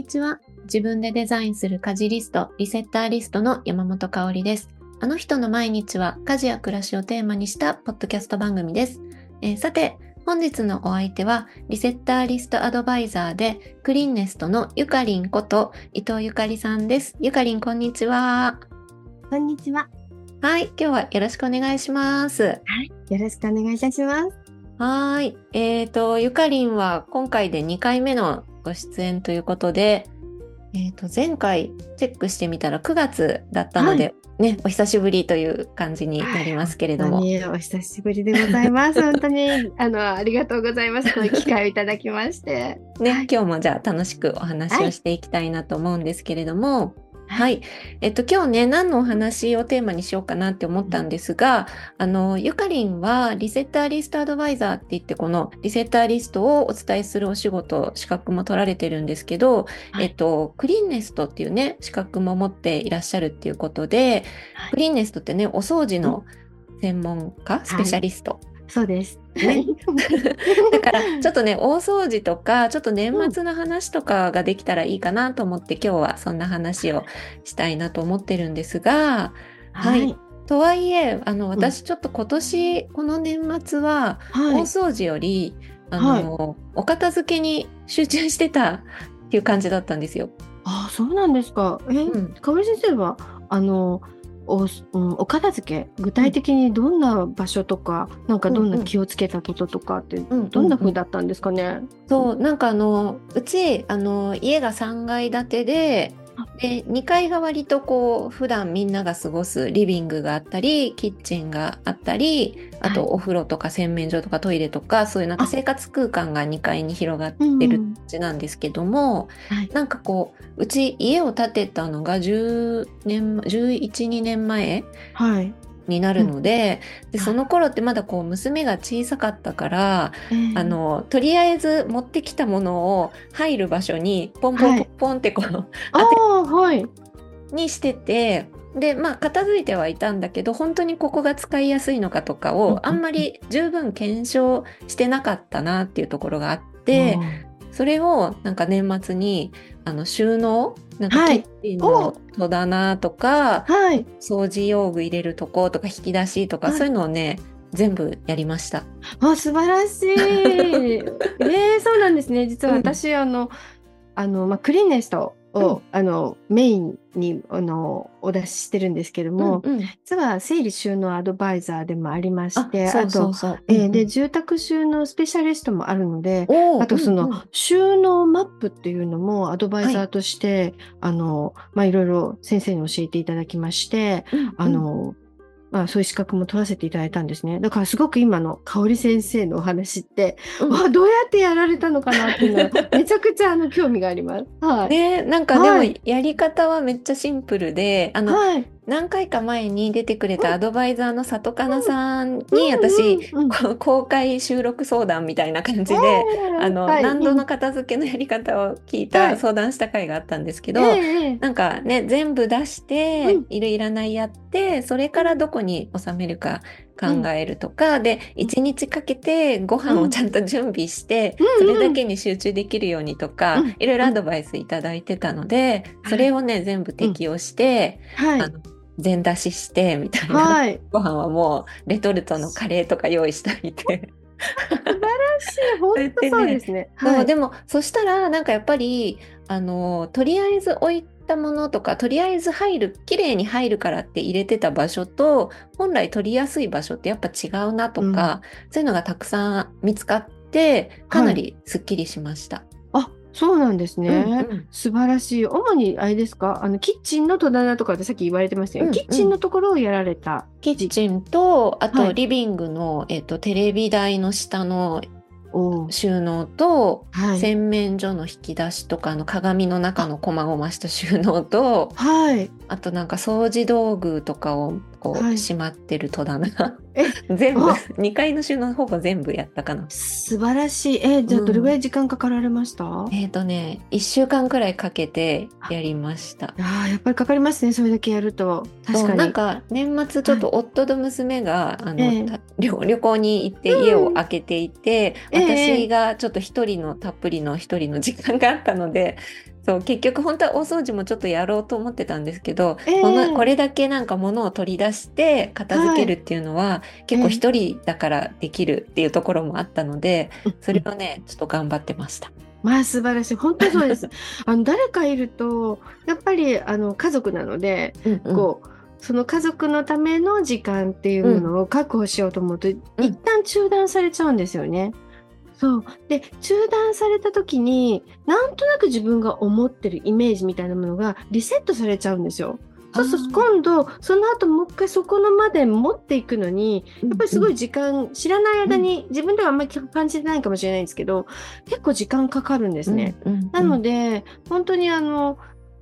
にちは。自分でデザインする家事リスト、リセッターリストの山本香里です。あの人の毎日は家事や暮らしをテーマにしたポッドキャスト番組です。えーさて、本日のお相手は、リセッターリストアドバイザーで、クリーンネストのゆかりんこと伊藤ゆかりさんです。ゆかりん、こんにちは。こんにちは。はい、今日はよろしくお願いします。よろしくお願いいたします。はーい。えっ、と、ゆかりんは今回で2回目のご出演ということで、えっ、と、前回チェックしてみたら9月だったので、ね、お久しぶりという感じになりますけれども。お久しぶりでございます。本当に、あの、ありがとうございます。こういう機会をいただきまして。ね、はい今日もじゃあ楽しくお話をしていきたいなと思うんですけれども、はい。えっと、今日ね、何のお話をテーマにしようかなって思ったんですが、あの、ゆかりんはリセッターリストアドバイザーって言って、このリセッターリストをお伝えするお仕事、資格も取られてるんですけど、はいえっと、クリーンネストっていうね、資格も持っていらっしゃるっていうことで、はいクリーンネストってね、お掃除の専門家、スペシャリスト。そうです。ね だからちょっとね大掃除とかちょっと年末の話とかができたらいいかなと思って、今日はそんな話をしたいなと思ってるんですがはいとはいえあの私ちょっと今年この年末は大はい。掃除より、あのお片付けに集中してた っていう感じだったんですよ。あ、そうなんですか。え、うんかおり先生は、あの、お、うん、お片付け、具体的にどんな場所とか、なんかどんうんうなん。気をつけたこととかって、うんどんなうん。風だったんですかね？そうなんかあのうちあの家が3階建てであで2階が割とこう普段みんなが過ごすリビングがあったりキッチンがあったりあとはい。お風呂とか洗面所とかトイレとかそういうなんかあ。生活空間が2階に広がってうん。る感じなんですけども、はい。なんかこううち家を建てたのが10年1112年前はい。になるので,、ではいその頃ってまだこう娘が小さかったから。えーあ、のとりあえず持ってきたものを入る場所にポンポンポンポンってこう、ああ、はい。にしててでまあ片付いてはいたんだけど本当にここが使いやすいのかとかうんうんをあんまり十分検証してなかったなっていうところがあってそれをなんか年末にあの収納なんかキはいッチンの戸棚とか、はい。掃除用具入れるとことか引き出しとか、はいそういうのをね全部やりました。あ、素晴らしい。えー、そうなんですね。実は私、あの、あの、まあ、クリーンネストを、あの、メインに、あの、お出ししてるんですけども、うんうん。実は整理収納アドバイザーでもありまして、あと。えーうんうん。で、住宅収納スペシャリストもあるので、あとその、うん。うん収納マップっていうのもアドバイザーとして、あの、まあ、いろいろ先生に教えていただきまして、あの、まあ、そういう資格も取らせていただいたんですね。だからすごく今の香織先生のお話って、うんわどうやってやられたのかなっていうのは、めちゃくちゃあの興味があります。はい。ねなんかでもはいやり方はめっちゃシンプルで、あの、はい。何回か前に出てくれたアドバイザーの里かなさんにうん私、公開収録相談みたいな感じで、あの、度の片付けのやり方を聞いた、はい。相談した回があったんですけど、ええなんかね、全部出して、うん。いるいらないやって、それからどこに収めるか考えるとか、で、一日かけてご飯をちゃんと準備して、うんそれだけに集中できるようにとか、うん。いろいろアドバイスいただいてたので、それをね、全部適用して、はい。あ。の全出しして、みたいな。はい。ご飯はもうレトルトのカレーとか用意しておいて。本当そうですね。そうはい。でもそしたらなんかやっぱりあのとりあえず置いたものとかとりあえず入る綺麗に入るからって入れてた場所と本来取りやすい場所ってやっぱ違うなとか、そういうのがたくさん見つかってかなりすっきりしました。あ、そうなんですね。うんうん素晴らしい。主にあれですか？あの、キッチンの戸棚とかってさっき言われてましたよ、うんうんキッチンのところをやられた。キッチンとあはいとリビングの、えっと、テレビ台の下の収納と、はい。洗面所の引き出しとかあの鏡の中の細々した収納とはい。あとなんか掃除道具とかをこうはい。しまってる戸棚え 全部。あ。2階の収納ほぼ全部やったかな。素晴らしい。えーじゃあうん。どれぐらい時間かかられました、えっ、とね1週間くらいかけてやりました。ああ、やっぱりかかりますね。それだけやると。確かに。なんか年末ちょっと夫と娘が、あのええ。た旅旅行に行って家を空けていて、ええ。私がちょっと一人のたっぷりの一人の時間があったのでそう結局本当は大掃除もちょっとやろうと思ってたんですけど、えーこのこれだけなんか物を取り出して片付けるっていうのは、結構一人だからできるっていうところもあったので、それをねちょっと頑張ってました。まあ素晴らしい。本当そうです。あの誰かいると、やっぱりあの家族なので、うんうんこう、その家族のための時間っていうものを確保しようと思うと、一旦中断されちゃうんですよね。そう。で、中断された時に、なんとなく自分が思ってるイメージみたいなものがリセットされちゃうんですよ。そうすると今度、その後もう一回そこのまで持っていくのに、やっぱりすごい時間、知らない間に、自分ではあんまり感じてないかもしれないんですけど、結構時間かかるんですね。うんうんうん。なので、本当にあの、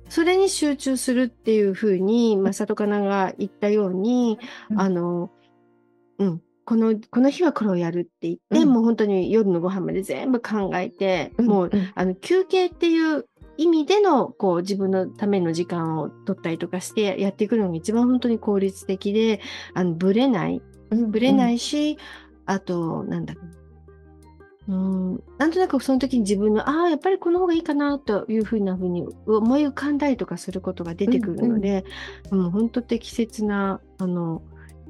それに集中するっていうふうに、まあ、里かなが言ったように、うん。あの、うん、この、この日はこれをやるって言って、うん。もう本当に夜のご飯まで全部考えて、うんもう、うん。あの、休憩っていう意味での、こう、自分のための時間を取ったりとかしてやっていくのが一番本当に効率的で、あの、ぶれない、うんぶれないし、あと、なんだろう。うん、なんとなくその時に自分の、ああ、やっぱりこの方がいいかなというふうなふうに思い浮かんだりとかすることが出てくるので、もう本当適切な、あの、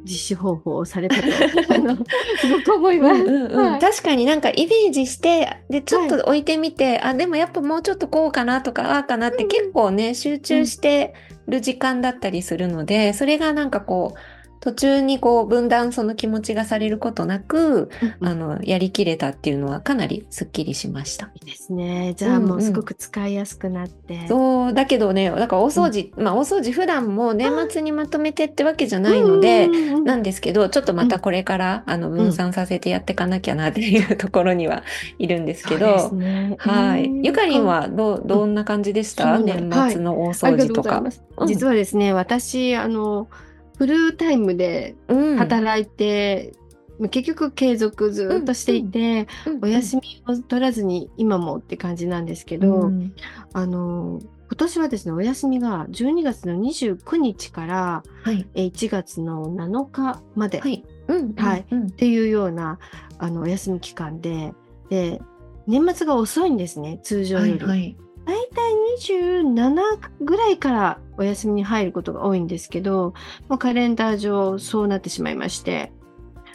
実施方法をされたと、すごく思います。うんうんうん。はい。確かになんかイメージしてでちょっと置いてみて、あでもやっぱもうちょっとこうかなとかああかなってうん。結構ね集中してる時間だったりするので、それがなんかこう途中にこう分断その気持ちがされることなく、あのやりきれたっていうのはかなりすっきりしました。いいですね。じゃあもうすごく使いやすくなって。そうだけどねだから大掃除、まあ大掃除普段も年末にまとめてってわけじゃないので、うんうんうん。なんですけど、ちょっとまたこれから、あの分散させてやっていかなきゃなっていうところにはいるんですけど、ね。はい。うんゆかりんはどうどんな感じでした、年末の大あ掃除とか。とうござい実はですね、私、あの、フルタイムでうん働いて、結局継続ずっとしていて、うんお休みを取らずに今もって感じなんですけど、うんあの、今年はですね、お休みが12月の29日からはい。え1月の7日までっはい。うん。はいうん。ていうようなあのお休み期間で、で、年末が遅いんですね、通常より。はい。はい。大体27ぐらいからお休みに入ることが多いんですけど、もうカレンダー上そうなってしまいまして、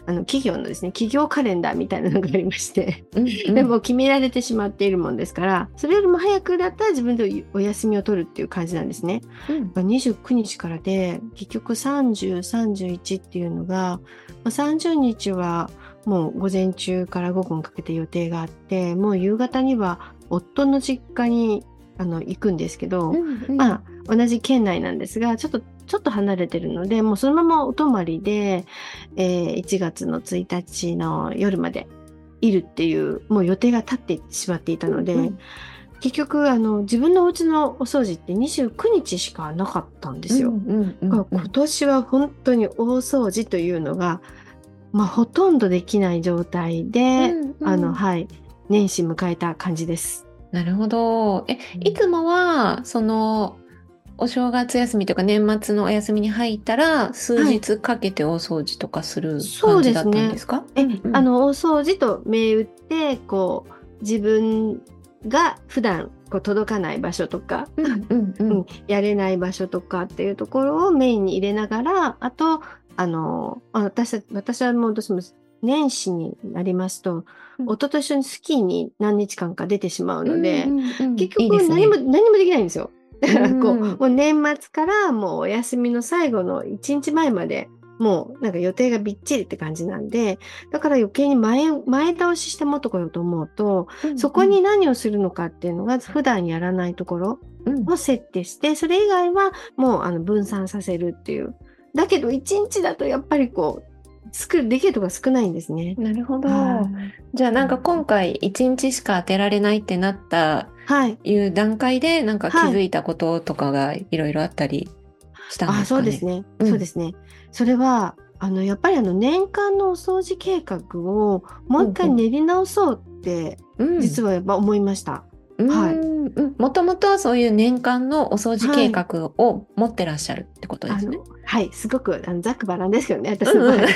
あの企業のですね、企業カレンダーみたいなのがありまして、でも決められてしまっているもんですから、それよりも早くだったら自分でお休みを取るっていう感じなんですね。うんまあ29日からで、結局30、31っていうのが、まあ30日はもう午前中から午後にかけて予定があって、もう夕方には夫の実家にあの行くんですけど、うんうんまあ同じ県内なんですが、ちょっとちょっと離れてるので、もうそのままお泊まりで、えー1月の1日の夜までいるっていう、もう予定が立ってしまっていたので、うん結局あの自分のお家のお掃除って29日しかなかったんですよ。今年は本当に大掃除というのが、まあ、ほとんどできない状態で、うんうんあのはい年始迎えた感じです。なるほど。え、いつもは、その、お正月休みとか年末のお休みに入ったら、数日かけて大掃除とかする感じだったんですか？え、うん。うんあの大掃除と銘打ってこう自分が普段こう届かない場所とか、うんうんううんんやれない場所とかっていうところをメインに入れながらあとあのあ私私はもうどうしても年始になりますと、うん。夫と一緒にスキーに何日間か出てしまうので、うんうんうん。結局何も何もできないんですよ。だからこう、うん。もう年末からもうお休みの最後の1日前までもうなんか予定がびっちりって感じなんで、だから余計に前前倒しして持ってこようと思うと、そこに何をするのかっていうのが普段やらないところうん。を設定して、それ以外はもうあの分散させるっていう。だけど1日だとやっぱりこう、作る、できるとこ少ないんですね。なるほど。はじゃあなんか今回1日しか当てられないってなったい。はい。いう段階でなんか気はいづいたこととかがいろいろあったりしたんあ、ですかね？そうですね。うんそうですね。それは、あの、やっぱりあの、年間のお掃除計画をもう一回練り直そうって、うん、実はやっぱ思いました。はいうんうんもともとそういう年間のお掃除計画を持ってらっしゃるってことですね。あのはい、すごくあのざっくばらんですけどね、私の場合。うん。うん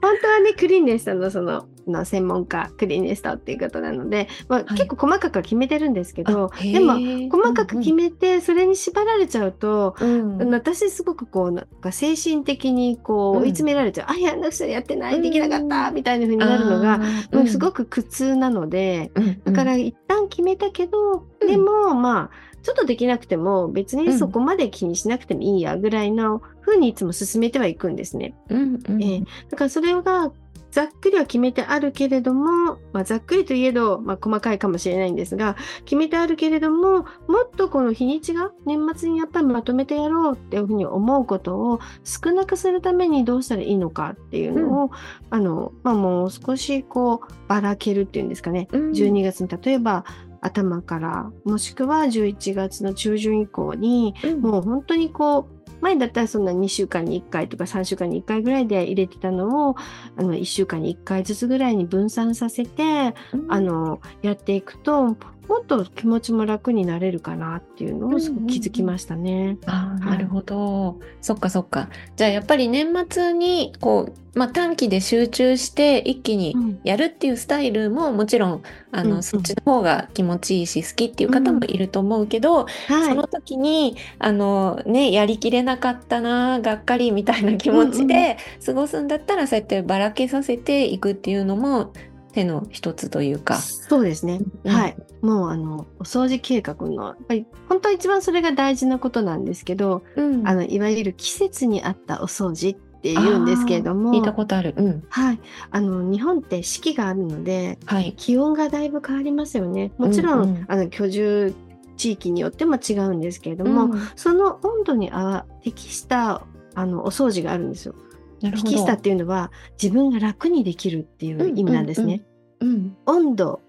本当はね、クリーンネストのそのの専門家、クリーンネストっていうことなので、まあはい。結構細かくは決めてるんですけど、でも細かく決めて、それに縛られちゃうと、うん。うん私すごくこうなんか精神的にこううん追い詰められちゃう、あやんなくちゃやってないできなかったみたいな風になるのが、うすごく苦痛なので、うんだから一旦決めたけど、うんでもまあちょっとできなくても別うん。にそこまで気にしなくてもいいやぐらいの風にいつも進めてはいくんですね。うんうん。ええ。だからそれがざっくりは決めてあるけれども、まあ、ざっくりといえど、まあ、細かいかもしれないんですが決めてあるけれどももっとこの日にちが年末にやっぱりまとめてやろうっていうふうに思うことを少なくするためにどうしたらいいのかっていうのを、あのまあ、もう少しこうばらけるっていうんですかね、うん。12月に例えば頭からもしくは11月の中旬以降にうん。もう本当にこう前だったらそんな2週間に1回とか3週間に1回ぐらいで入れてたのをあの1週間に1回ずつぐらいに分散させてうん。あのやっていくともっと気持ちも楽になれるかなっていうのをすごく気づきましたね。なるほど、そっかそっか。じゃあやっぱり年末にこう、まあ、短期で集中して一気にうん。やるっていうスタイルももちろんあの、うんうん。そっちの方が気持ちいいし好きっていう方もいると思うけど、はい。その時にあのねやりきれなかったながっかりみたいな気持ちで過ごすんだったら、そうやってばらけさせていくっていうのも手の一つというか。そうですね。うんはい。もうあのお掃除計画のやっぱり本当は一番それが大事なことなんですけど、うんあのいわゆる季節に合ったお掃除って言うんですけれども、聞いたことある。うん。はい。あの日本って四季があるのではい。気温がだいぶ変わりますよね。もちろん、うんうんあの居住地域によっても違うんですけれども、うんその温度に合わ適したあのお掃除があるんですよ。なるほど。適したっていうのは自分が楽にできるっていう意味なんですね。うん。温度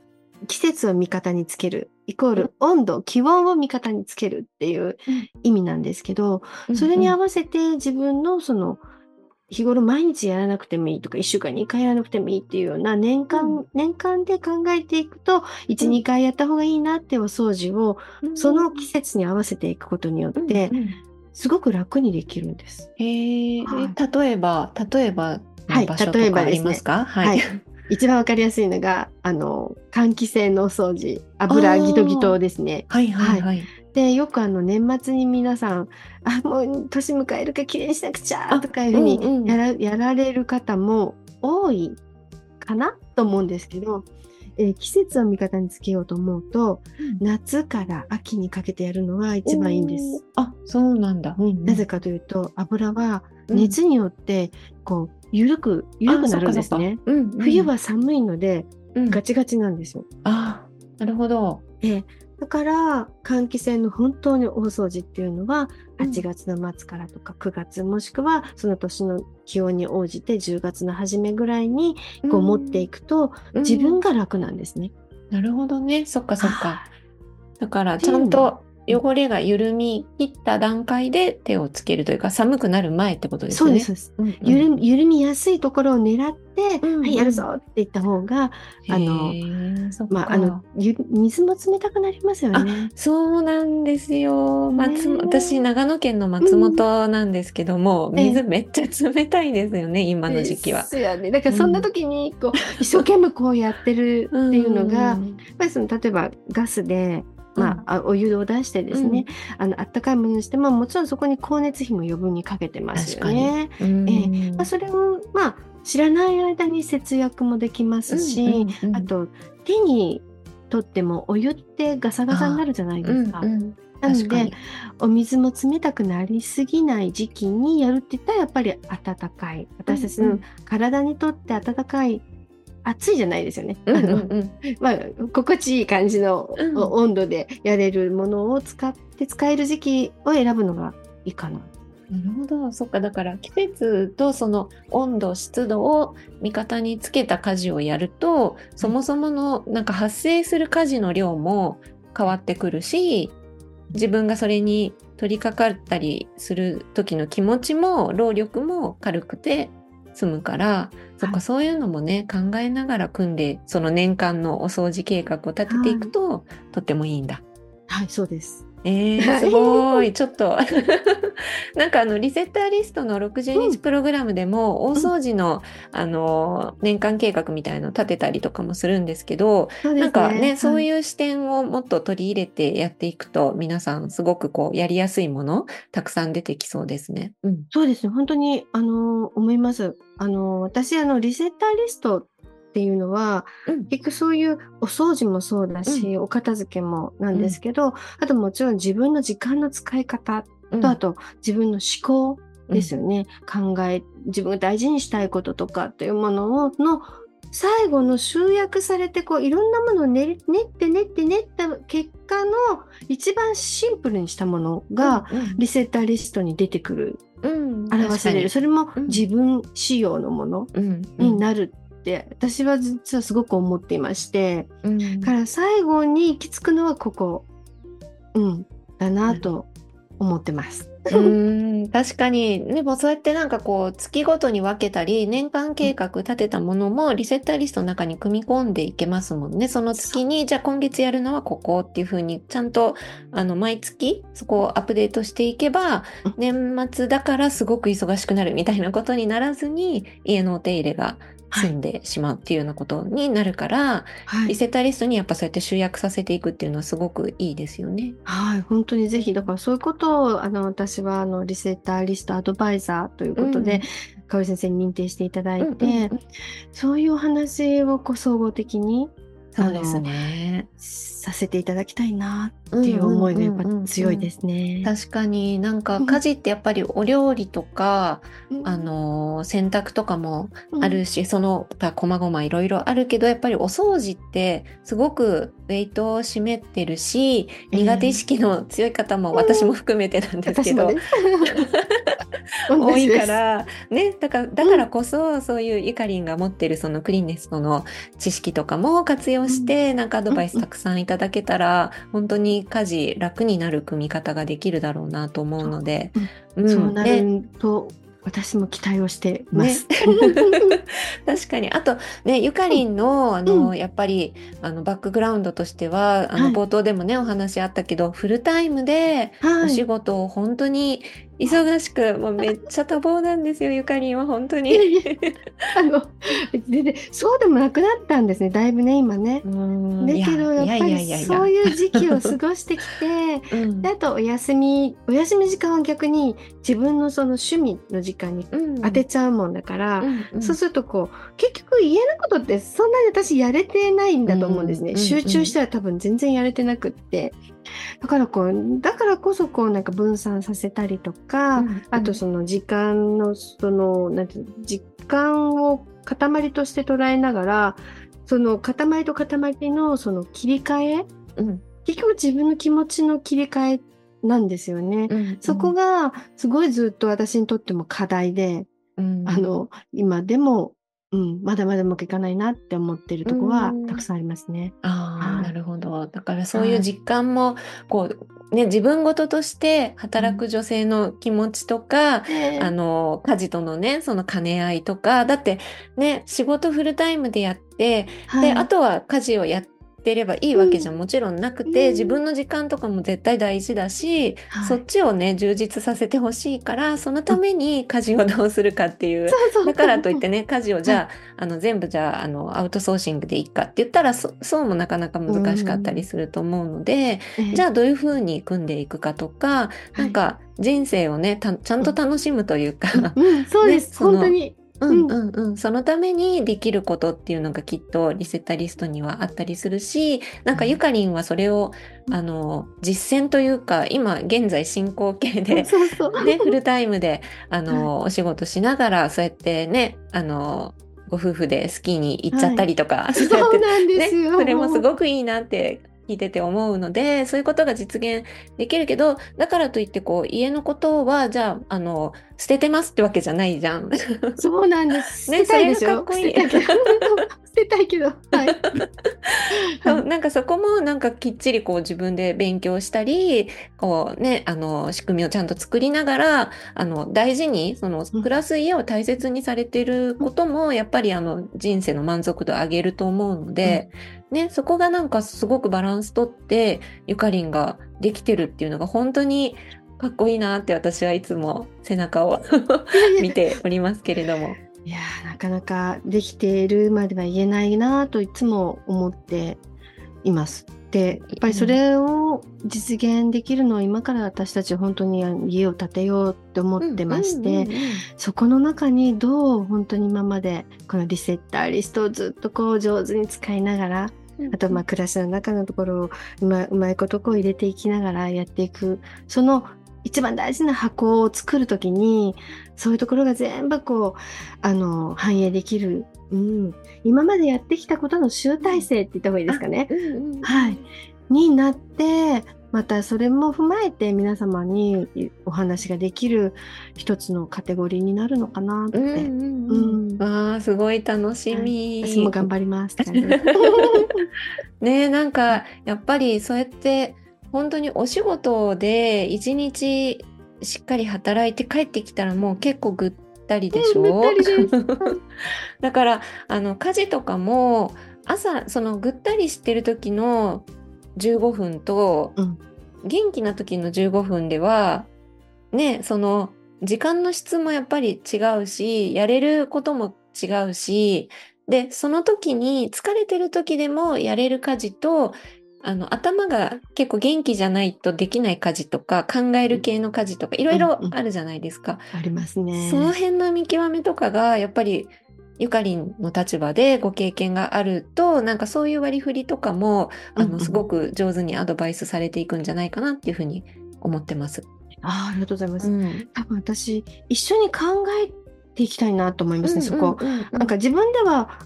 季節を味方につけるイコール温度気温を味方につけるっていう意味なんですけど、うんそれに合わせて自分のその日頃毎日やらなくてもいいとか1週間に1回やらなくてもいいっていうような年間、う年間で考えていくとうん12、回やった方がいいなってお掃除をうん。その季節に合わせていくことによってうんうんすごく楽にできるんです。へえ、はい例えば、例えばはい例えばですねりますか？ははい。一番わかりやすいのがあの換気扇のお掃除油ギトギトですね。はいはいはい。でよくあの年末に皆さんあもう年迎えるからきれいにしなくちゃあとかいうふうにうんうんやら,、やられる方も多いかなと思うんですけど、えー季節を味方につけようと思うと夏から秋にかけてやるのが一番いいんです。あ、そうなんだ。うんうんなぜかというと油はうん熱によってこう緩く緩くなるんですね。うんうん冬は寒いのでうんガチガチなんですよ。あ、なるほど。えだから換気扇の本当に大掃除っていうのはうん8月の末からとか9月もしくはその年の気温に応じて10月の初めぐらいにこう持っていくとうん自分が楽なんですね。なるほどね。そっかそっか。だからちゃんと汚れが緩み切った段階で手をつけるというか寒くなる前ってことですね。そうです。そうですうんうん。緩み緩みやすいところを狙って、うんうんはい、やるぞって言った方が、あのまあ、あのゆ水も冷たくなりますよね。そうなんですよ。松私、長野県の松本なんですけども、ええ水めっちゃ冷たいですよね、今の時期はで。すよね。だからそんな時にこう、一生懸命こうやってるっていうのが、やっんぱりその例えばガスで、まあ、あお湯を出してですね、あの温かいものにしてももちろんそこに光熱費も余分にかけてますよね。うん。えまあ、それをまあ知らない間に節約もできますし、うんうんうん。あと手にとってもお湯ってガサガサになるじゃないですか。うんうん。なのでお水も冷たくなりすぎない時期にやるって言ったらやっぱり温かい。私たちのうんうん。体にとって温かい暑いじゃないですよね。うんうんあのうんまあ、心地いい感じの温度でやれるものを使って使える時期を選ぶのがいいかな。なるほど。そっか。だから季節とその温度、湿度を味方につけた家事をやると、そもそものなんか発生する家事の量も変わってくるし、自分がそれに取り掛かったりする時の気持ちも労力も軽くて済むから、そっか、はいそういうのもね、考えながら組んで、その年間のお掃除計画を立てていくと、とってもいいんだ。はい、そうです。えー、すごい。ちょっと なんかあの、リセッターリストの60日プログラムでも、大掃除の、あの、年間計画みたいのを立てたりとかもするんですけど、すねなんかね、はいそういう視点をもっと取り入れてやっていくと、皆さんすごくこう、やりやすいもの、たくさん出てきそうですね。うん。そうですね。本当に、あの、思います。あの、私、あの、リセッターリストっていうのは、うん。結局そういうお掃除もそうだし、お片付けもなんですけど、あともちろん自分の時間の使い方うん。と、あと自分の思考ですよね。考え、自分が大事にしたいこととかっていうものを、の、最後の集約されて、こう、いろんなものを練って練って練った結果の一番シンプルにしたものが、うん、リセッターリストに出てくる、うん、表される。それもうん。自分仕様のものうん、になるって、私は実はすごく思っていまして、うん。だから最後に行き着くのはここ、うん、だなと思ってます。うん、確かに。でもそうやってなんかこう、月ごとに分けたり、年間計画立てたものもリセッターリストの中に組み込んでいけますもんね。その月に、じゃあ今月やるのはここっていうふうに、ちゃんと、あの、毎月そこをアップデートしていけばうん、年末だからすごく忙しくなるみたいなことにならずに、家のお手入れが済んでしまうっていうようなことになるから、はい。リセッターリストにやっぱそうやって集約させていくっていうのはすごくいいですよね。はい、本当にぜひ、だからそういうことを、あの、私は、あの、リセッターリストアドバイザーということで、かおり先生に認定していただいて、うんうんうんそういうお話をこう総合的にそうですね。させていただきたいなっていう思いがやっぱ強いですね。確かになんかうん家事ってやっぱりお料理とか、うんあの洗濯とかもうんあるし、その他細々いろいろあるけどやっぱりお掃除ってすごくウェイトを占めてるしええ苦手意識の強い方も私も含めてなんですけど。多いからねだからだからこそ、そういうゆかりんが持ってるそのクリーンネストの知識とかも活用して、なんかアドバイスたくさんいただけたら、本当に家事楽になる組み方ができるだろうなと思うので、う。ん。そうなでると、私も期待をしてまね。す。、確かに。あとねゆかりんのあの、うん。やっぱりあのバックグラウンドとしてはあの、はい。冒頭でもねお話あったけどフルタイムでお仕はい。事を本当に忙しく、もうめっちゃ多忙なんですよゆかりんは本当に。あの、全然、そうでもなくなったんですね。だいぶね、今ね。うんだけど、やっぱりそういう時期を過ごしてきて、うんであとお休み、お休み時間は逆に自分のその趣味の時間にうん当てちゃうもんだから、うんうんそうするとこう、結局家のことってそんなに私やれてないんだと思うんですね。集中したら多分全然やれてなくって。だからこう、だからこそこうなんか分散させたりとか、うんあとその時間の、その、なんて時間を塊として捉えながら、その塊と塊のその切り替え、うん。結局自分の気持ちの切り替えなんですよね。うんそこがすごいずっと私にとっても課題で、うん。あの、今でも、うん、まだまだうまくいかないなって思ってるとこはうん。たくさんありますね。ああ、はいなるほど。だからそういう実感も、こう、ね、自分事として働く女性の気持ちとか、あの、家事とのね、その兼ね合いとか、だってね、仕事フルタイムでやって、で、はい。あとは家事をやってればいいわけじゃもちろんなくて、うん。自分の時間とかも絶対大事だし、はい。そっちをね、充実させてほしいから、そのために家事をどうするかっていう、だからといってね、家事をじゃあ、あの、全部じゃあ、あの、アウトソーシングでいいかって言ったら、そそうもなかなか難しかったりすると思うので、ええ。じゃあどういうふうに組んでいくかとか、なんか人生をね、たちゃんと楽しむというか、うん、そうです、本当に。うん。うんうん、そのためにできることっていうのがきっとリセッターリストにはあったりするし、なんかゆかりんはそれを、うん。あの、実践というか、今現在進行形で。ね、フルタイムで、あの、お仕事しながら、そうやってね、あの、ご夫婦でスキーに行っちゃったりとか、そそうやってうなんでね、すよ。それもすごくいいなって聞いてて思うので、そういうことが実現できるけど、だからといってこう、家のことは、じゃあ、あの、捨ててますってわけじゃないじゃん。そうなんです。捨ねてたいですよ。かっこいい捨てたいけど。捨てたいけど。はい。なんかそこもなんかきっちりこう自分で勉強したりこうねあの仕組みをちゃんと作りながらあの大事にそのうん暮らす家を大切にされてることもやっぱりあの人生の満足度を上げると思うので、ね、そこがなんかすごくバランスとってゆかりんができてるっていうのが本当にかっこいいなって私はいつも背中を見ておりますけれども。いやーなかなかできているまでは言えないなといつも思っています。でやっぱりそれを実現できるのは今から私たち本当に家を建てようって思ってまして、そこの中にどう本当に今までこのリセッターリストをずっとこう上手に使いながらあとまあ暮らしの中のところをうまうまいことこう入れていきながらやっていくその一番大事な箱を作るときにそういうところが全部こうあの反映できる、うん、今までやってきたことの集大成って言った方がいいですかね。うんうんうん。はい、になってまたそれも踏まえて皆様にお話ができる一つのカテゴリーになるのかなって、うんうんうん。うん。わあすごい楽しみ。私も頑張ります。ねなんかやっぱりそうやって本当にお仕事で一日しっかり働いて帰ってきたらもう結構ぐったりでしょ、うん だからあの家事とかも朝そのぐったりしてる時の15分と、うん。元気な時の15分ではねその時間の質もやっぱり違うしやれることも違うしでその時に疲れてる時でもやれる家事とあの頭が結構元気じゃないとできない家事とか考える系の家事とかいろいろあるじゃないですか。ありますね。その辺の見極めとかがやっぱりゆかりんの立場でご経験があるとなんかそういう割り振りとかもあうんうんのすごく上手にアドバイスされていくんじゃないかなっていうふうに思ってます。あーありがとうございます。うん多分私一緒に考えていきたいなと思いますね、そこ。うんうんうんなんか自分では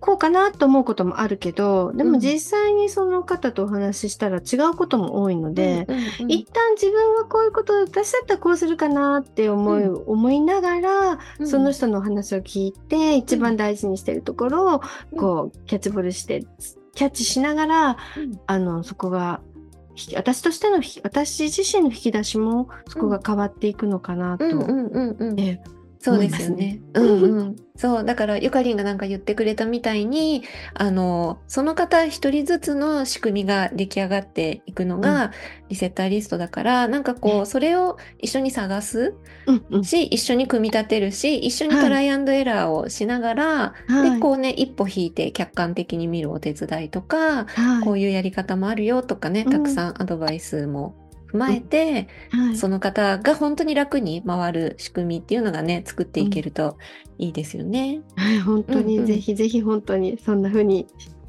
こうかなと思うこともあるけどでもうん。実際にその方とお話ししたら違うことも多いので、うんうんうん。一旦自分はこういうこと私だったらこうするかなって思い、う思いながら、うん。その人のお話を聞いて一番大事にしてるところを、うん。こうキャッチボールしてキャッチしながらうん。あのそこがひ私としてのひ私自身の引き出しもそこが変わっていくのかなと、そうですよね。うんうん。そう、だからゆかりんがなんか言ってくれたみたいに、あの、その方一人ずつの仕組みが出来上がっていくのがリセッターリストだから、なんかこう、それを一緒に探す？うんうん。し、一緒に組み立てるし、一緒にトライアンドエラーをしながら、はい。で、こうね、一歩引いて客観的に見るお手伝いとか、はいこういうやり方もあるよとかね、うんたくさんアドバイスも踏まえて、はい。その方が本当に楽に回る仕組みっていうのがね、作っていけるといいですよね。はい、本当うんうん。にぜひぜひ本当にそんな風に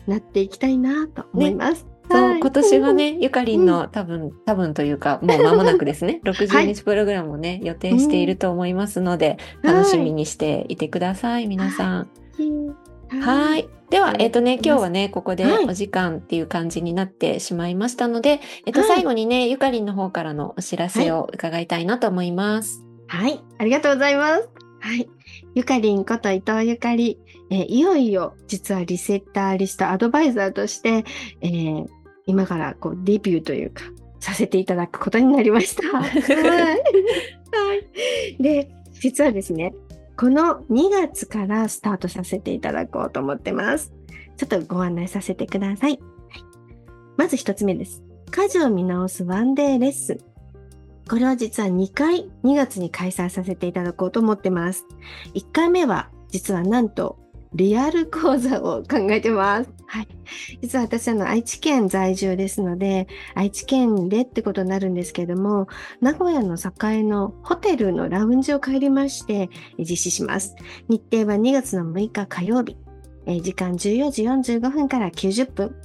なっていきたいなと思います。そう、はい。今年はね、ゆかりん。の多分、多分というか、もう間もなくですね、60日プログラムをね、予定していると思いますので、はい。楽しみにしていてください、皆さん。ははい。では、えっ、とね、今日はね、ここではいお時間っていう感じになってしまいましたので、えっと、はい最後にね、ゆかりんの方からのお知らせを伺いたいなと思います。はい、ありがとうございます。はい。ゆかりんこと伊藤ゆかり、えーいよいよ実はリセッターリストアドバイザーとして、えー今からこうデビューというか、させていただくことになりました。はい。はい。で、実はですね、この2月からスタートさせていただこうと思ってます。ちょっとご案内させてください。はい、まず1つ目です。家事を見直すワンデーレッスン。これは実は2回2月に開催させていただこうと思ってます。1回目は実はなんとリアル講座を考えてます。はい。実は私あの愛知県在住ですので、愛知県でってことになるんですけども、名古屋の栄のホテルのラウンジを帰りまして実施します。日程は2月の6日火曜日。え時間14時45分から90分。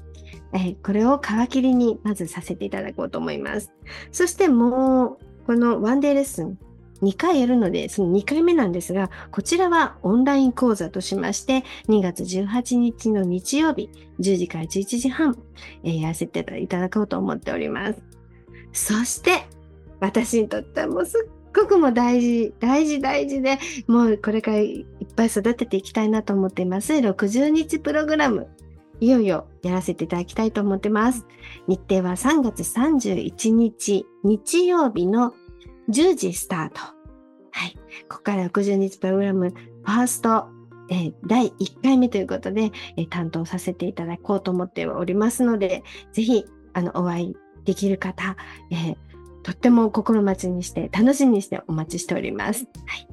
えこれを皮切りにまずさせていただこうと思います。そしてもう、このワンデーレッスン、2回やるので、その2回目なんですが、こちらはオンライン講座としまして、2月18日の日曜日、10時から11時半、えーやらせていただこうと思っております。そして、私にとってはもうすっごくも大事、大事大事で、もうこれからいっぱい育てていきたいなと思っています。60日プログラム。いよいよやらせていただきたいと思ってます。日程は3月31日日曜日の10時スタート。はい。ここから60日プログラムファースト、えー、第1回目ということで、えー、担当させていただこうと思っておりますので、ぜひ、あの、お会いできる方、えー、とっても心待ちにして、楽しみにしてお待ちしております。はい。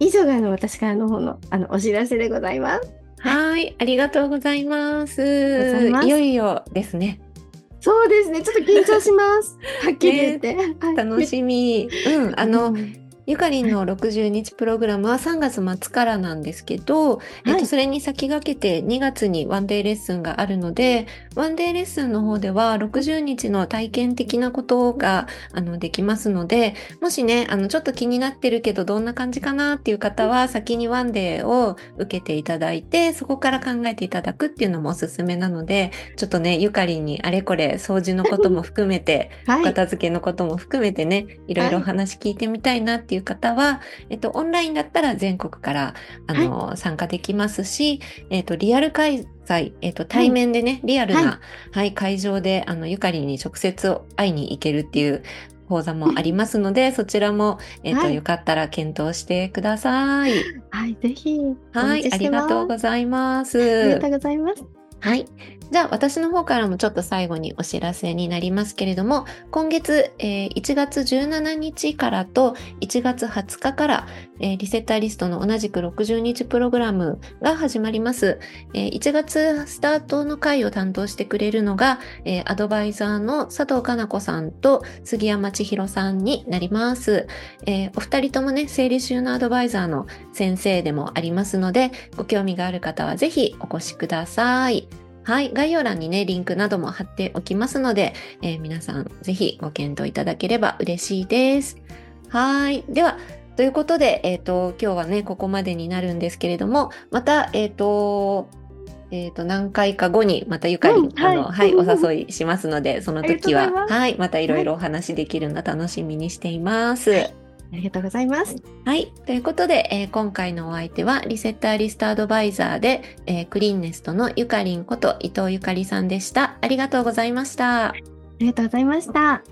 以上があの私からの方のあのお知らせでございます。はい、ありがとうございます。いよいよですね。そうですね。ちょっと緊張します。はっきり言って。ね楽しみ。うん、あの、うんゆかりんの60日プログラムは3月末からなんですけど、はい、えっと、それに先駆けて2月にワンデーレッスンがあるので、ワンデーレッスンの方では60日の体験的なことがあのできますので、もしね、あのちょっと気になってるけどどんな感じかなっていう方は先にワンデーを受けていただいて、そこから考えていただくっていうのもおすすめなので、ちょっとね、ゆかりんにあれこれ掃除のことも含めて、はい、片付けのことも含めてね、いろいろお話聞いてみたいなっていういう方は、えっと、オンラインだったら全国からあの、はい、参加できますし、えっと、リアル開催、えっと、対面でね、はい、リアルな、はい、はい、会場であのゆかりに直接会いに行けるっていう講座もありますので、そちらも、えっ、と、よかったら検討してください。はい、ぜひ。はい、ありがとうございます。ありがとうございます。はい。じゃあ私の方からもちょっと最後にお知らせになりますけれども、今月、えー、1月17日からと1月20日から、えー、リセッターリストの同じく60日プログラムが始まります。えー、1月スタートの回を担当してくれるのが、えアドバイザーの佐藤かな子さんと杉山千尋さんになります。えお二人ともね、整理収納アドバイザーの先生でもありますので、ご興味がある方はぜひお越しください。はい。概要欄にね、リンクなども貼っておきますので、えー、皆さんぜひご検討いただければ嬉しいです。はい。では、ということで、えっ、ー、と、今日はね、ここまでになるんですけれども、また、えっ、ー、と、えっ、ー、と、何回か後にまたゆかり、うん、あの、はい、お誘いしますので、その時は、はい、またいろいろお話できるの楽しみにしています。はいありがとうございます。はい。ということで、えー、今回のお相手は、リセッターリストアドバイザーで、えー、クリーンネストのゆかりんこと伊藤ゆかりさんでした。ありがとうございました。ありがとうございました。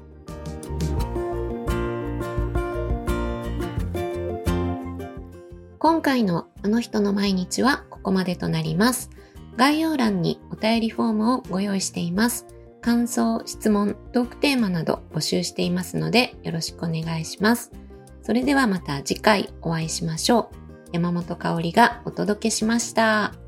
今回のあの人の毎日はここまでとなります。概要欄にお便りフォームをご用意しています。感想、質問、トークテーマなど募集していますのでよろしくお願いします。それではまた次回お会いしましょう。山本香里がお届けしました。